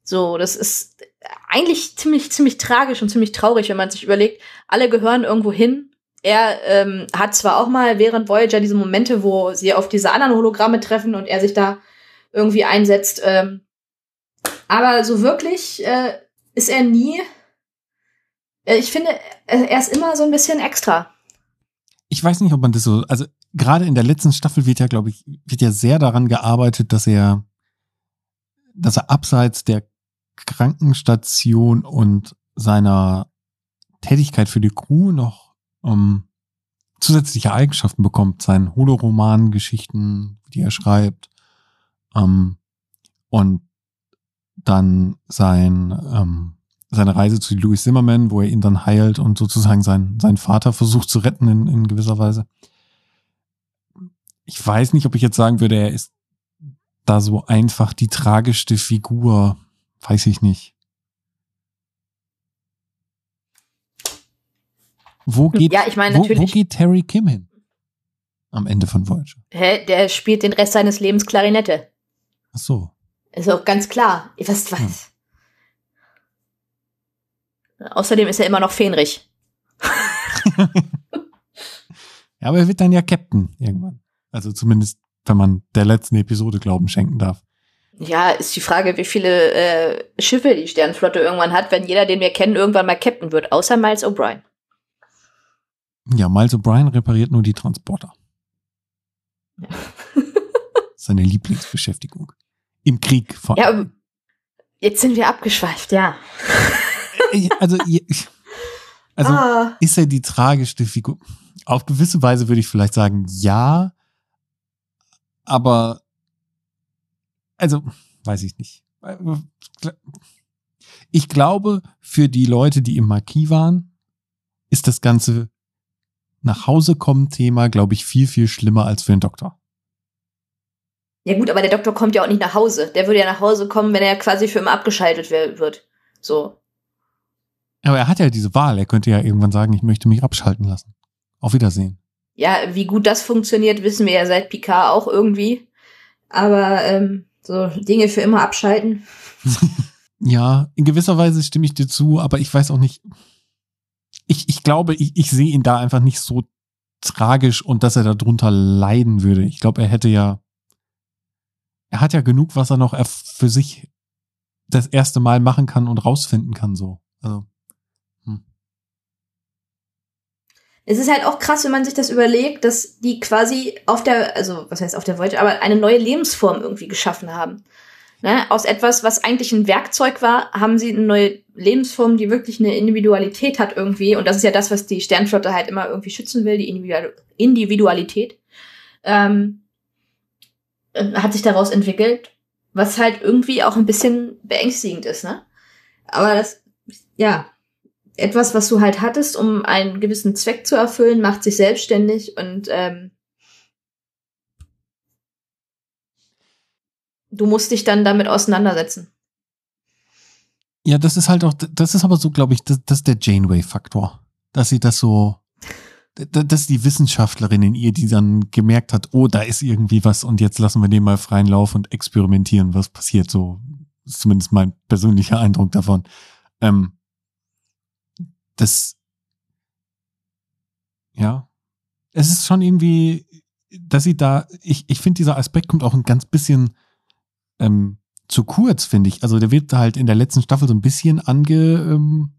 So, das ist eigentlich ziemlich, ziemlich tragisch und ziemlich traurig, wenn man sich überlegt, alle gehören irgendwo hin. Er ähm, hat zwar auch mal während Voyager diese Momente, wo sie auf diese anderen Hologramme treffen und er sich da irgendwie einsetzt, ähm, aber so wirklich äh, ist er nie. Äh, ich finde, er ist immer so ein bisschen extra. Ich weiß nicht, ob man das so, also gerade in der letzten Staffel wird ja, glaube ich, wird ja sehr daran gearbeitet, dass er, dass er abseits der Krankenstation und seiner Tätigkeit für die Crew noch ähm, zusätzliche Eigenschaften bekommt. Sein Holoroman-Geschichten, die er schreibt. Ähm, und dann sein, ähm, seine Reise zu Louis Zimmerman, wo er ihn dann heilt und sozusagen sein, seinen Vater versucht zu retten in, in gewisser Weise. Ich weiß nicht, ob ich jetzt sagen würde, er ist da so einfach die tragischste Figur Weiß ich nicht. Wo geht, ja, ich meine, wo, wo geht Terry Kim hin? Am Ende von Voyager. Hä? Der spielt den Rest seines Lebens Klarinette. Ach so. Ist auch ganz klar. Weiß, was. Ja. Außerdem ist er immer noch Fähnrich. ja, aber er wird dann ja Captain irgendwann. Also zumindest, wenn man der letzten Episode Glauben schenken darf. Ja, ist die Frage, wie viele äh, Schiffe die Sternenflotte irgendwann hat, wenn jeder, den wir kennen, irgendwann mal Captain wird, außer Miles O'Brien. Ja, Miles O'Brien repariert nur die Transporter. Ja. Seine Lieblingsbeschäftigung. Im Krieg vor allem. Ja, jetzt sind wir abgeschweift, ja. Also, also ah. ist er die tragischste Figur? Auf gewisse Weise würde ich vielleicht sagen, ja. Aber, also, weiß ich nicht. Ich glaube, für die Leute, die im Marquis waren, ist das ganze nach Hause kommen Thema, glaube ich, viel, viel schlimmer als für den Doktor. Ja gut, aber der Doktor kommt ja auch nicht nach Hause. Der würde ja nach Hause kommen, wenn er quasi für immer abgeschaltet wird. So. Aber er hat ja diese Wahl. Er könnte ja irgendwann sagen, ich möchte mich abschalten lassen. Auf Wiedersehen. Ja, wie gut das funktioniert, wissen wir ja seit Picard auch irgendwie. Aber ähm, so Dinge für immer abschalten. ja, in gewisser Weise stimme ich dir zu, aber ich weiß auch nicht. Ich, ich glaube, ich, ich sehe ihn da einfach nicht so tragisch und dass er darunter leiden würde. Ich glaube, er hätte ja er hat ja genug, was er noch für sich das erste Mal machen kann und rausfinden kann, so. Also. Hm. Es ist halt auch krass, wenn man sich das überlegt, dass die quasi auf der, also was heißt auf der Voyager, aber eine neue Lebensform irgendwie geschaffen haben. Ne? Aus etwas, was eigentlich ein Werkzeug war, haben sie eine neue Lebensform, die wirklich eine Individualität hat irgendwie. Und das ist ja das, was die Sternflotte halt immer irgendwie schützen will, die Individualität. Ähm, hat sich daraus entwickelt, was halt irgendwie auch ein bisschen beängstigend ist, ne? Aber das, ja, etwas, was du halt hattest, um einen gewissen Zweck zu erfüllen, macht sich selbstständig und ähm, du musst dich dann damit auseinandersetzen. Ja, das ist halt auch, das ist aber so, glaube ich, das, das ist der Janeway-Faktor, dass sie das so das ist die Wissenschaftlerin in ihr, die dann gemerkt hat, oh, da ist irgendwie was und jetzt lassen wir dem mal freien Lauf und experimentieren, was passiert. So ist zumindest mein persönlicher Eindruck davon. Ähm, das, ja, es ist schon irgendwie, dass sie da, ich, ich finde, dieser Aspekt kommt auch ein ganz bisschen ähm, zu kurz, finde ich. Also der wird halt in der letzten Staffel so ein bisschen ange, ähm,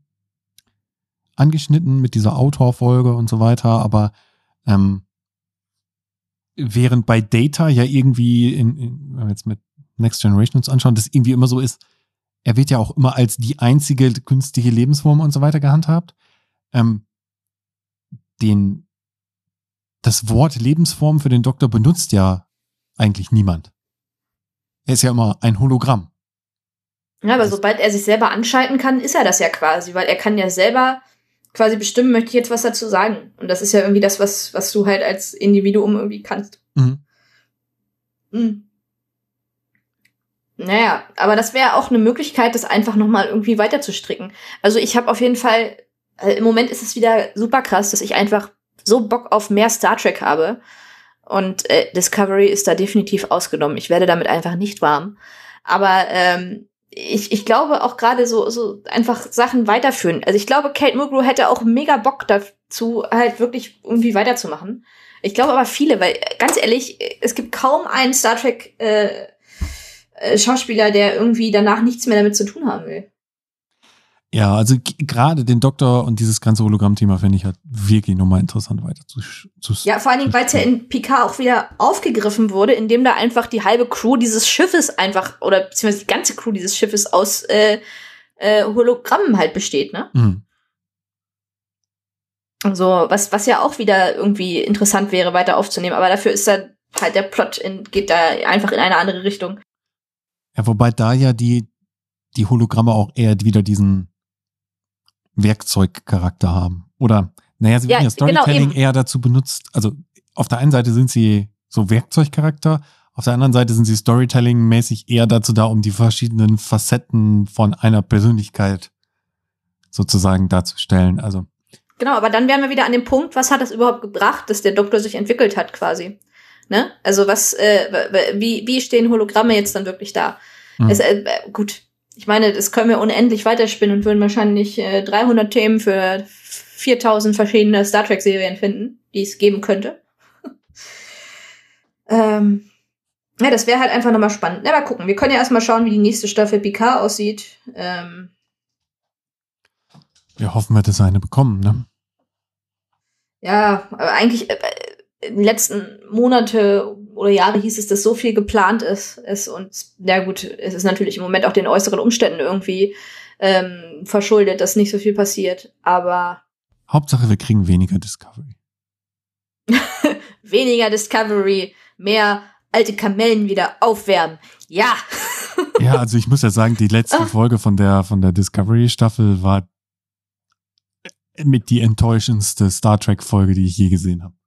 angeschnitten mit dieser Autorfolge und so weiter, aber ähm, während bei Data ja irgendwie, in, in, wenn wir jetzt mit Next Generation uns anschauen, das irgendwie immer so ist, er wird ja auch immer als die einzige künstliche Lebensform und so weiter gehandhabt. Ähm, den, das Wort Lebensform für den Doktor benutzt ja eigentlich niemand. Er ist ja immer ein Hologramm. Ja, aber sobald er sich selber anschalten kann, ist er das ja quasi, weil er kann ja selber quasi bestimmen, möchte ich jetzt was dazu sagen. Und das ist ja irgendwie das, was, was du halt als Individuum irgendwie kannst. Mhm. Mhm. Naja, aber das wäre auch eine Möglichkeit, das einfach nochmal irgendwie weiter zu stricken. Also ich habe auf jeden Fall, äh, im Moment ist es wieder super krass, dass ich einfach so Bock auf mehr Star Trek habe. Und äh, Discovery ist da definitiv ausgenommen. Ich werde damit einfach nicht warm. Aber ähm, ich, ich glaube auch gerade so, so einfach Sachen weiterführen. Also ich glaube, Kate Mulgrew hätte auch mega Bock dazu, halt wirklich irgendwie weiterzumachen. Ich glaube aber viele, weil ganz ehrlich, es gibt kaum einen Star Trek äh, äh, Schauspieler, der irgendwie danach nichts mehr damit zu tun haben will. Ja, also gerade den Doktor und dieses ganze Hologramm-Thema finde ich halt wirklich nochmal interessant weiter zu, zu Ja, vor allen Dingen, weil es ja in Picard auch wieder aufgegriffen wurde, indem da einfach die halbe Crew dieses Schiffes einfach, oder beziehungsweise die ganze Crew dieses Schiffes aus äh, äh, Hologrammen halt besteht, ne? Mhm. So, was, was ja auch wieder irgendwie interessant wäre, weiter aufzunehmen, aber dafür ist da halt der Plot in, geht da einfach in eine andere Richtung. Ja, wobei da ja die, die Hologramme auch eher wieder diesen Werkzeugcharakter haben. Oder, naja, sie werden ja, ja genau, Storytelling genau, eher dazu benutzt. Also auf der einen Seite sind sie so Werkzeugcharakter, auf der anderen Seite sind sie Storytelling-mäßig eher dazu da, um die verschiedenen Facetten von einer Persönlichkeit sozusagen darzustellen. Also. Genau, aber dann wären wir wieder an dem Punkt, was hat das überhaupt gebracht, dass der Doktor sich entwickelt hat, quasi. Ne? Also was, äh, wie, wie stehen Hologramme jetzt dann wirklich da? Mhm. Es, äh, gut, ich meine, das können wir unendlich weiterspinnen und würden wahrscheinlich äh, 300 Themen für 4000 verschiedene Star Trek Serien finden, die es geben könnte. ähm, ja, das wäre halt einfach nochmal spannend. Na, mal gucken. Wir können ja erstmal schauen, wie die nächste Staffel Picard aussieht. Ähm, wir hoffen, wir das eine bekommen, ne? Ja, aber eigentlich äh, in den letzten Monate oder Jahre hieß es, dass so viel geplant ist, ist und na gut, es ist natürlich im Moment auch den äußeren Umständen irgendwie ähm, verschuldet, dass nicht so viel passiert. Aber Hauptsache, wir kriegen weniger Discovery. weniger Discovery, mehr alte Kamellen wieder aufwärmen. Ja. ja, also ich muss ja sagen, die letzte ah. Folge von der von der Discovery Staffel war mit die enttäuschendste Star Trek Folge, die ich je gesehen habe.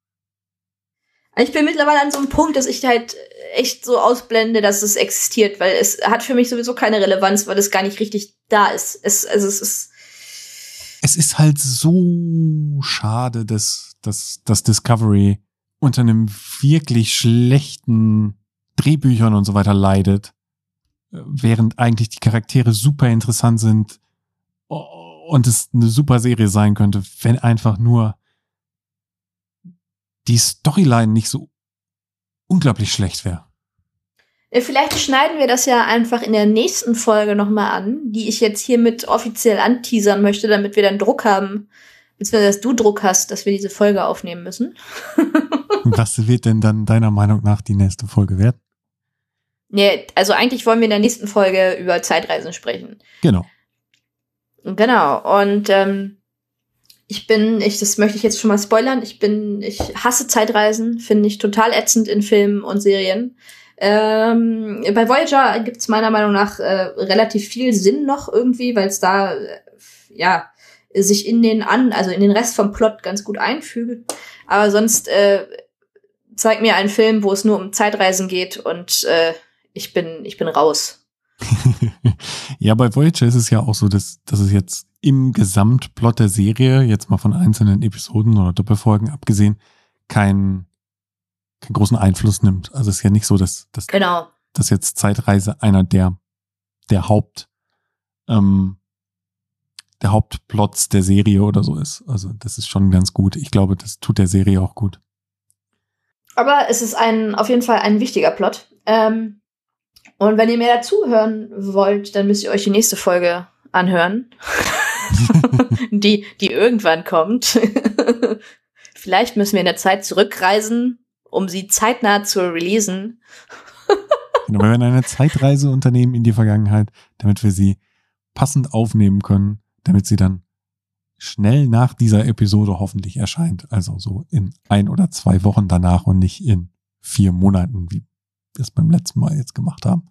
Ich bin mittlerweile an so einem Punkt, dass ich halt echt so ausblende, dass es existiert, weil es hat für mich sowieso keine Relevanz, weil es gar nicht richtig da ist. Es, also es ist. Es ist halt so schade, dass, dass, dass Discovery unter einem wirklich schlechten Drehbüchern und so weiter leidet, während eigentlich die Charaktere super interessant sind und es eine super Serie sein könnte, wenn einfach nur die Storyline nicht so unglaublich schlecht wäre. Vielleicht schneiden wir das ja einfach in der nächsten Folge nochmal an, die ich jetzt hiermit offiziell anteasern möchte, damit wir dann Druck haben, beziehungsweise dass du Druck hast, dass wir diese Folge aufnehmen müssen. Was wird denn dann deiner Meinung nach die nächste Folge werden? Nee, also eigentlich wollen wir in der nächsten Folge über Zeitreisen sprechen. Genau. Genau. Und ähm, ich bin, ich, das möchte ich jetzt schon mal spoilern, ich bin, ich hasse Zeitreisen, finde ich total ätzend in Filmen und Serien. Ähm, bei Voyager gibt es meiner Meinung nach äh, relativ viel Sinn noch irgendwie, weil es da äh, ja sich in den an, also in den Rest vom Plot ganz gut einfügt. Aber sonst äh, zeig mir einen Film, wo es nur um Zeitreisen geht und äh, ich bin, ich bin raus. ja, bei Voyager ist es ja auch so, dass, dass es jetzt im Gesamtplot der Serie, jetzt mal von einzelnen Episoden oder Doppelfolgen abgesehen, keinen keinen großen Einfluss nimmt. Also es ist ja nicht so, dass, dass, genau. dass jetzt Zeitreise einer der, der Haupt, ähm, der Hauptplots der Serie oder so ist. Also das ist schon ganz gut. Ich glaube, das tut der Serie auch gut. Aber es ist ein, auf jeden Fall ein wichtiger Plot. Ähm, und wenn ihr mehr dazu hören wollt, dann müsst ihr euch die nächste Folge anhören. die, die irgendwann kommt. Vielleicht müssen wir in der Zeit zurückreisen, um sie zeitnah zu releasen. genau, wir werden eine Zeitreise unternehmen in die Vergangenheit, damit wir sie passend aufnehmen können, damit sie dann schnell nach dieser Episode hoffentlich erscheint. Also so in ein oder zwei Wochen danach und nicht in vier Monaten, wie wir es beim letzten Mal jetzt gemacht haben.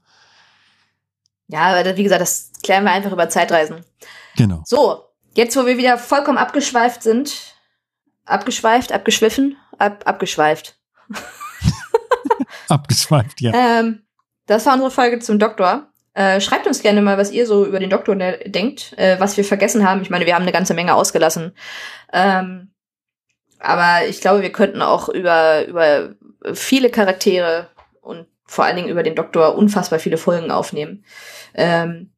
Ja, aber wie gesagt, das klären wir einfach über Zeitreisen. Genau. So, jetzt wo wir wieder vollkommen abgeschweift sind, abgeschweift, abgeschwiffen, ab, abgeschweift. abgeschweift, ja. Ähm, das war unsere Folge zum Doktor. Äh, schreibt uns gerne mal, was ihr so über den Doktor denkt, äh, was wir vergessen haben. Ich meine, wir haben eine ganze Menge ausgelassen. Ähm, aber ich glaube, wir könnten auch über, über viele Charaktere und vor allen Dingen über den Doktor unfassbar viele Folgen aufnehmen. Ähm,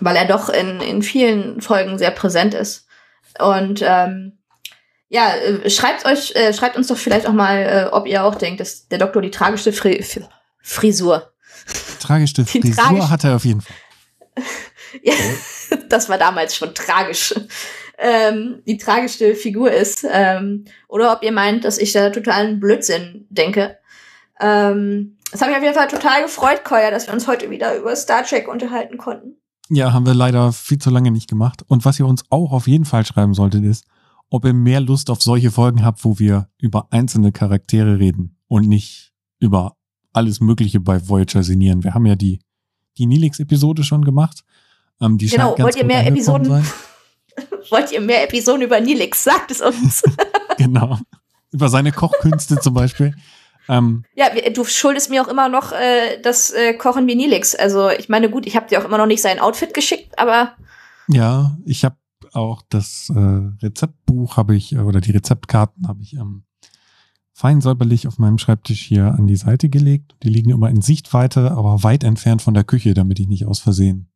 weil er doch in, in vielen Folgen sehr präsent ist. Und ähm, ja, äh, schreibt euch, äh, schreibt uns doch vielleicht auch mal, äh, ob ihr auch denkt, dass der Doktor die tragischste Fri Frisur. Tragischste Frisur tragisch hat er auf jeden Fall. ja, das war damals schon tragisch. Ähm, die tragischste Figur ist. Ähm, oder ob ihr meint, dass ich da totalen Blödsinn denke. Ähm, es hat mich auf jeden Fall total gefreut, Koya, dass wir uns heute wieder über Star Trek unterhalten konnten. Ja, haben wir leider viel zu lange nicht gemacht. Und was ihr uns auch auf jeden Fall schreiben solltet, ist, ob ihr mehr Lust auf solche Folgen habt, wo wir über einzelne Charaktere reden und nicht über alles Mögliche bei Voyager sinnieren. Wir haben ja die, die Nilix-Episode schon gemacht. Ähm, die genau, wollt ihr mehr Episoden? wollt ihr mehr Episoden über Nilix? Sagt es uns. genau. Über seine Kochkünste zum Beispiel. Ähm, ja, du schuldest mir auch immer noch äh, das äh, Kochen wie Nilix. Also ich meine, gut, ich habe dir auch immer noch nicht sein Outfit geschickt, aber ja, ich habe auch das äh, Rezeptbuch habe ich äh, oder die Rezeptkarten habe ich ähm, fein säuberlich auf meinem Schreibtisch hier an die Seite gelegt. Die liegen immer in Sichtweite, aber weit entfernt von der Küche, damit ich nicht aus Versehen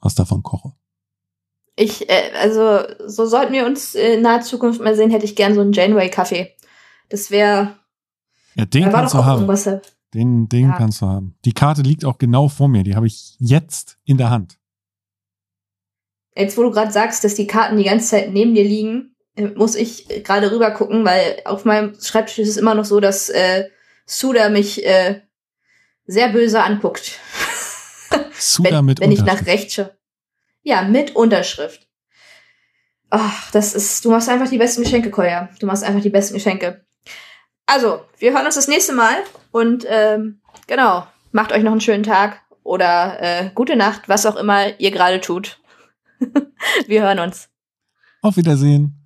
was davon koche. Ich, äh, also so sollten wir uns in naher Zukunft mal sehen, hätte ich gern so einen Janeway-Kaffee. Das wäre ja, den kannst du haben. Den, den ja. kannst du haben. Die Karte liegt auch genau vor mir. Die habe ich jetzt in der Hand. Jetzt, wo du gerade sagst, dass die Karten die ganze Zeit neben dir liegen, äh, muss ich gerade rüber gucken, weil auf meinem Schreibtisch ist es immer noch so, dass äh, Suda mich äh, sehr böse anguckt. Suda wenn, mit wenn ich nach rechts schaue. Ja, mit Unterschrift. Ach, das ist, du machst einfach die besten Geschenke, Koya. Du machst einfach die besten Geschenke. Also, wir hören uns das nächste Mal und ähm, genau, macht euch noch einen schönen Tag oder äh, gute Nacht, was auch immer ihr gerade tut. wir hören uns. Auf Wiedersehen.